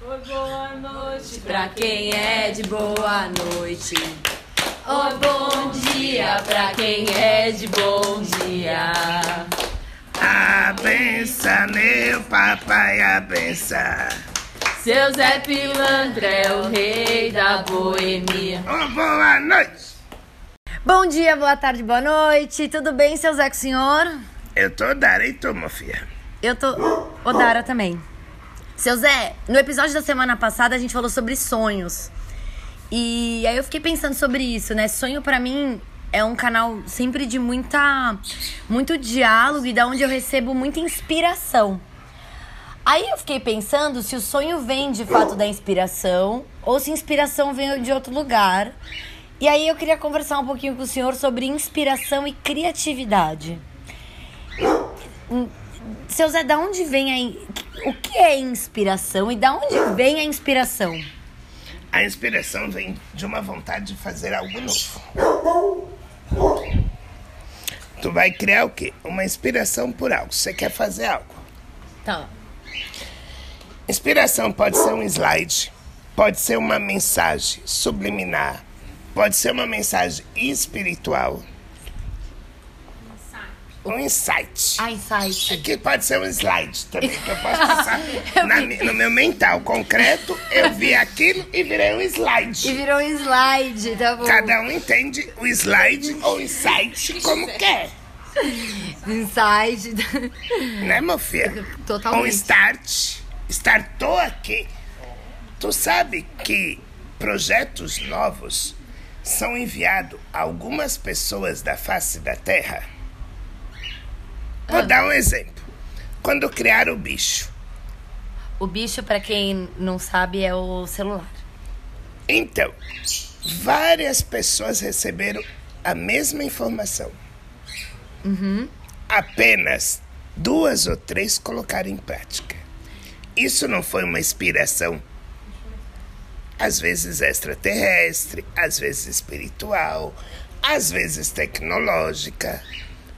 Oi, boa noite pra quem é de boa noite. Oi, bom dia pra quem é de bom dia. Abença, meu papai, abença. Seu Zé Pilantra é o rei da boemia. Oh, boa noite. Bom dia, boa tarde, boa noite. Tudo bem, seu Zé com o senhor? Eu tô Dara e tu, Mofia. Eu tô. Odara também. Seu Zé, no episódio da semana passada a gente falou sobre sonhos. E aí eu fiquei pensando sobre isso, né? Sonho pra mim é um canal sempre de muita muito diálogo e da onde eu recebo muita inspiração. Aí eu fiquei pensando se o sonho vem de fato da inspiração ou se inspiração vem de outro lugar. E aí eu queria conversar um pouquinho com o senhor sobre inspiração e criatividade. Seu Zé, da onde vem a. O que é inspiração e da onde vem a inspiração? A inspiração vem de uma vontade de fazer algo novo. Tu vai criar o quê? Uma inspiração por algo. Você quer fazer algo. Tá. Inspiração pode ser um slide, pode ser uma mensagem subliminar, pode ser uma mensagem espiritual. Um insight. Ah, insight. Aqui pode ser um slide também, que eu posso passar na mi- no meu mental concreto. Eu vi aquilo e virei um E slide. virou um slide, tá bom? Cada um entende o slide ou insight como quer, Insight. né, meu filho? Totalmente. Um start. Startou aqui. Tu sabe que projetos novos são enviados a algumas pessoas da face da Terra? Vou dar um exemplo. Quando criaram o bicho, O bicho, pra quem não sabe, é o celular. Então, várias pessoas receberam a mesma informação. Apenas duas ou três colocaram em prática. Isso não foi uma inspiração, às vezes extraterrestre, às vezes espiritual, às vezes tecnológica.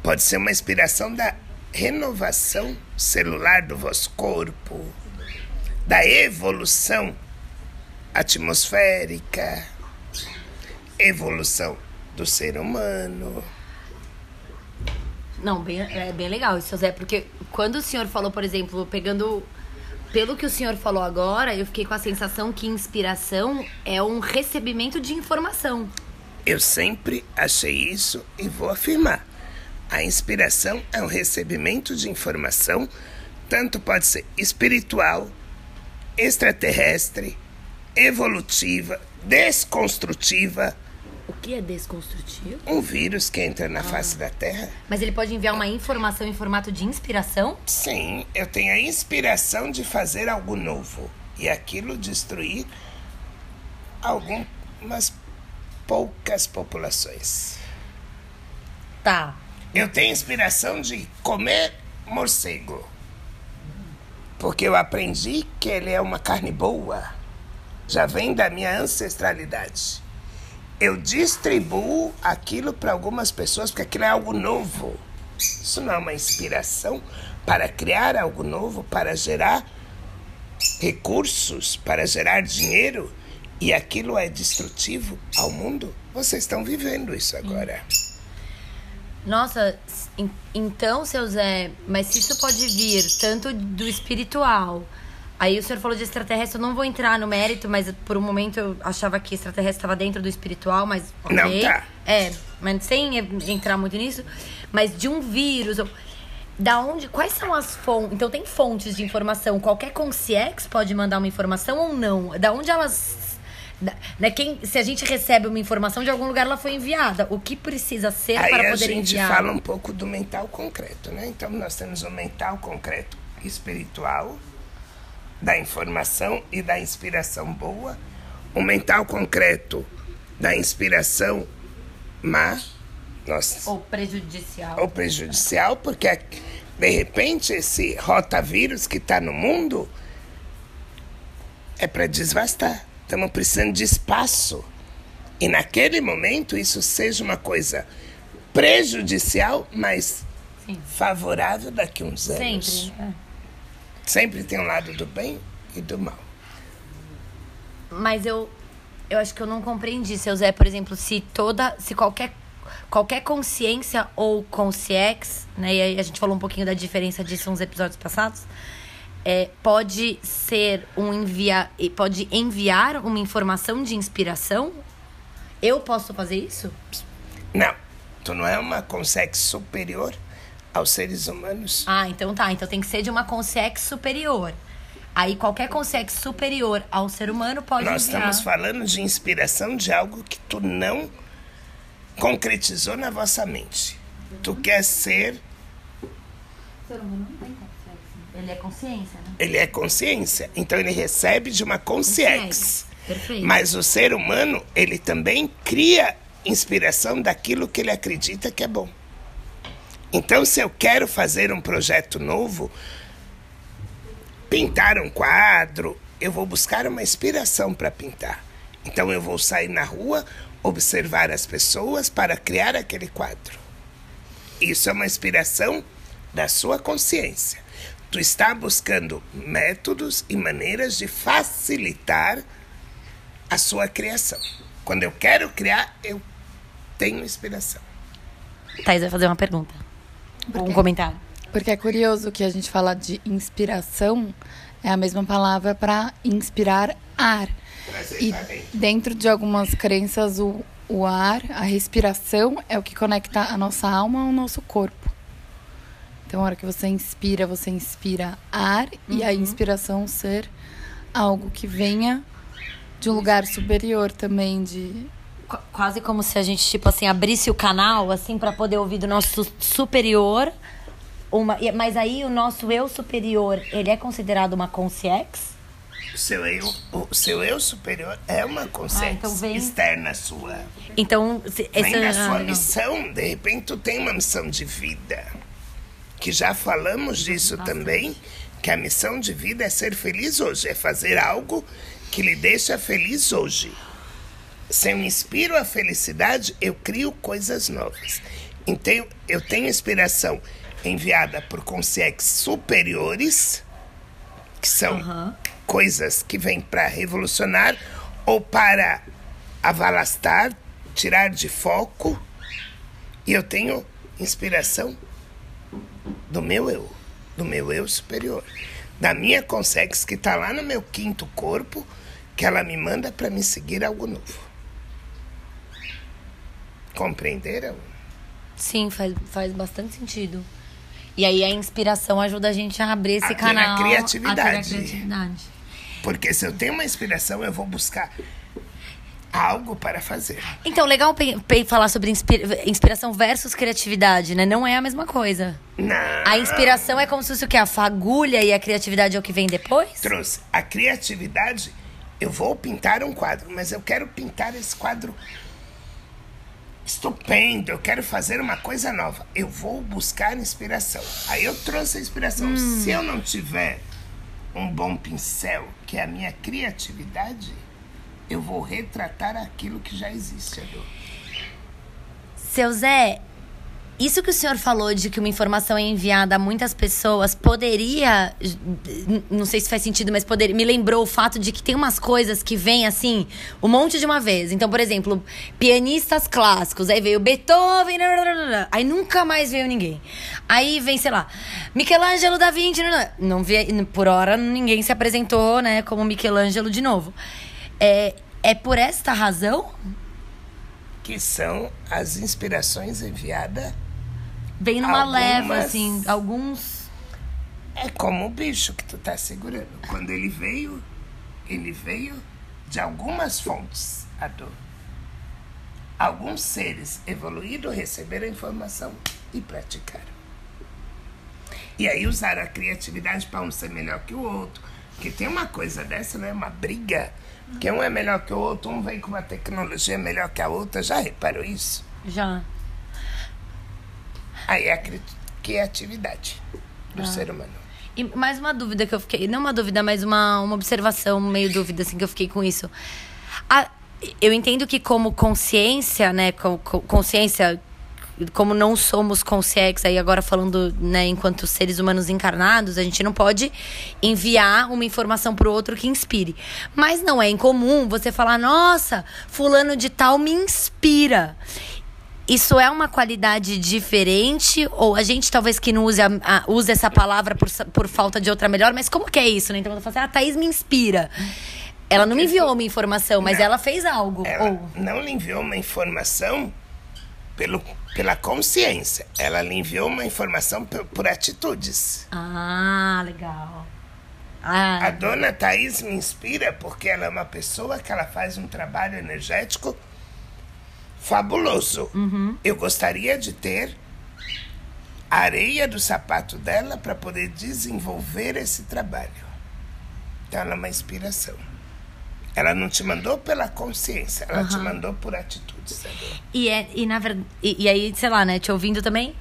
Pode ser uma inspiração da renovação celular do vosso corpo, da evolução atmosférica, evolução do ser humano. Não, bem, é bem legal isso, Zé, porque quando o senhor falou, por exemplo, pegando. Pelo que o senhor falou agora, eu fiquei com a sensação que inspiração é um recebimento de informação. Eu sempre achei isso e vou afirmar. A inspiração é um recebimento de informação, tanto pode ser espiritual, extraterrestre, evolutiva, desconstrutiva. O que é desconstrutivo? Um vírus que entra na face da Terra. Mas ele pode enviar uma informação em formato de inspiração? Sim, eu tenho a inspiração de fazer algo novo e aquilo destruir algumas poucas populações. Tá. Eu tenho inspiração de comer morcego. Porque eu aprendi que ele é uma carne boa. Já vem da minha ancestralidade. Eu distribuo aquilo para algumas pessoas porque aquilo é algo novo. Isso não é uma inspiração para criar algo novo, para gerar recursos, para gerar dinheiro e aquilo é destrutivo ao mundo? Vocês estão vivendo isso agora. Nossa, en- então, seu Zé, mas se isso pode vir tanto do espiritual. Aí o senhor falou de extraterrestre, eu não vou entrar no mérito, mas por um momento eu achava que extraterrestre estava dentro do espiritual, mas. ok. Não tá. É, mas sem entrar muito nisso. Mas de um vírus. Da onde. Quais são as fontes? Então tem fontes de informação. Qualquer concierge pode mandar uma informação ou não? Da onde elas. Né, quem, se a gente recebe uma informação de algum lugar, ela foi enviada. O que precisa ser Aí para a poder gente enviar? fala um pouco do mental concreto, né? Então nós temos o mental concreto espiritual, da informação e da inspiração boa, o mental concreto da inspiração má, nós, Ou prejudicial. ou prejudicial, porque de repente esse rotavírus que está no mundo é para desvastar. Estamos precisando de espaço. E naquele momento isso seja uma coisa prejudicial, mas Sim. favorável daqui a uns anos. Sempre. é. Sempre tem um lado do bem e do mal. Mas eu, eu acho que eu não compreendi, seu Zé, por exemplo, se toda. Se qualquer. Qualquer consciência ou consciex, né? E aí a gente falou um pouquinho da diferença disso nos episódios passados. É, pode ser um enviar. Pode enviar uma informação de inspiração? Eu posso fazer isso? Não. Tu não é uma consciex superior aos seres humanos? Ah, então tá. Então tem que ser de uma consciex superior. Aí qualquer consciex superior ao ser humano pode Nós enviar. estamos falando de inspiração de algo que tu não concretizou na vossa mente. Tu quer ser, Ele é consciência, né? ele é consciência, então ele recebe de uma consciex. Perfeito. Mas o ser humano, ele também cria inspiração daquilo que ele acredita que é bom. Então, se eu quero fazer um projeto novo, pintar um quadro, eu vou buscar uma inspiração para pintar. Então, eu vou sair na rua, observar as pessoas para criar aquele quadro. Isso é uma inspiração da sua consciência. Tu está buscando métodos e maneiras de facilitar a sua criação. Quando eu quero criar, eu tenho inspiração. Thaís vai fazer uma pergunta. Ou um comentário. Porque é curioso que a gente fala de inspiração, é a mesma palavra para inspirar ar. E dentro de algumas crenças, o, o ar, a respiração, é o que conecta a nossa alma ao nosso corpo. Então, a hora que você inspira, você inspira ar e a inspiração ser algo que venha de um lugar superior também, de Qu- Quase como se a gente, tipo assim, abrisse o canal, assim, para poder ouvir do nosso superior. Uma, mas aí o nosso eu superior, ele é considerado uma consciex? O seu eu, o seu eu superior é uma consciência Ah, então vem- externa sua. Então, se, Vem esse, da ah, sua não. missão. De repente, tu tem uma missão de vida. Que já falamos disso também. Que a missão de vida é ser feliz hoje. É fazer algo que lhe deixa feliz hoje. Se eu inspiro a felicidade, eu crio coisas novas. Então, eu tenho inspiração enviada por consciências superiores, que são coisas que vêm para revolucionar ou para avalastar, tirar de foco. E eu tenho inspiração do meu eu, do meu eu superior, da minha consciência que está lá no meu quinto corpo, que ela me manda para me seguir algo novo. Compreenderam? Sim, faz, faz bastante sentido. E aí a inspiração ajuda a gente a abrir esse A canal. criatividade. A ter a criatividade. Porque se eu tenho uma inspiração, eu vou buscar algo para fazer. Então, legal falar sobre inspira- inspiração versus criatividade, né? Não é a mesma coisa. Não. A inspiração é como se fosse o quê? A fagulha e a criatividade é o que vem depois? trouxe a criatividade. Eu vou pintar um quadro, mas eu quero pintar esse quadro estupendo. Eu quero fazer uma coisa nova. Eu vou buscar inspiração. Aí eu trouxe a inspiração. Se eu não tiver um bom pincel, que é a minha criatividade, eu vou retratar aquilo que já existe, Adô. Seu Zé, isso que o senhor falou de que uma informação é enviada a muitas pessoas poderia. Não sei se faz sentido, mas. Me lembrou o fato de que tem umas coisas que vêm assim, um monte de uma vez. Então, por exemplo, pianistas clássicos. Aí veio Beethoven. Aí nunca mais veio ninguém. Aí vem, sei lá, Michelangelo da Vinci. Não veio, por hora ninguém se apresentou, né, como Michelangelo de novo. É, é por esta razão? Que são as inspirações enviadas. Vem numa Algumas- leva, assim, alguns. É como o bicho que tu tá segurando. Quando ele veio, ele veio de algumas fontes, Adô. Alguns seres evoluídos receberam a informação e praticaram. E aí usaram a criatividade para um ser melhor que o outro. Porque tem uma coisa dessa, né? Uma briga. Que um é melhor que o outro, um vem com uma tecnologia melhor que a outra. Já reparou isso? Já. Aí é a cri- criatividade do ser humano. E mais uma dúvida que eu fiquei. Não uma dúvida, mas uma, uma observação, meio dúvida, assim, que eu fiquei com isso. A- eu entendo que como consciência, né? co- co- consciência como não somos conscientes, aí agora falando, né, enquanto seres humanos encarnados, a gente não pode enviar uma informação pro outro que inspire. Mas não é incomum você falar, nossa, fulano de tal me inspira. Isso é uma qualidade diferente? Ou a gente talvez que não use, a, a, use essa palavra por, por falta de outra melhor, mas como que é isso, né? Então, eu falo assim, ah, a Thaís me inspira. Ela não me enviou uma informação, mas Não. ela fez algo. Ela Ou... não lhe enviou uma informação pelo, pela consciência. Ela lhe enviou uma informação por, por atitudes. Ah, legal. A Ah, dona Thaís me inspira porque ela é uma pessoa que ela faz um trabalho energético fabuloso. Eu gostaria de ter a areia do sapato dela para poder desenvolver esse trabalho. Então ela é uma inspiração. Ela não te mandou pela consciência, ela te mandou por atitudes. sabe? e, é, e na. E, e aí, sei lá, né, te ouvindo também,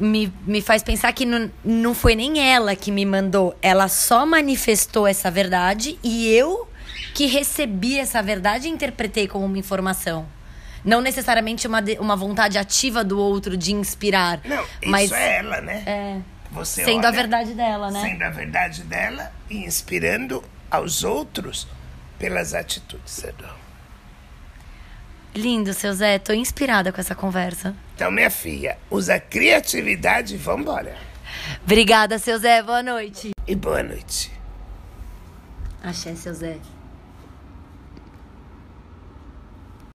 me, me faz pensar que não, não foi nem ela que me mandou. Ela só manifestou essa verdade e eu que recebi essa verdade e interpretei como uma informação. Não necessariamente uma, de- uma vontade ativa do outro de inspirar. Não, isso mas é ela, né? é, Você sendo a olha- verdade dela, né? Sendo a verdade dela e inspirando aos outros pelas atitudes. Edu. Lindo, seu Zé. Tô inspirada com essa conversa. Então, minha filha, usa criatividade e vambora. Obrigada, seu Zé. Boa noite. E boa noite. Axé, seu Zé.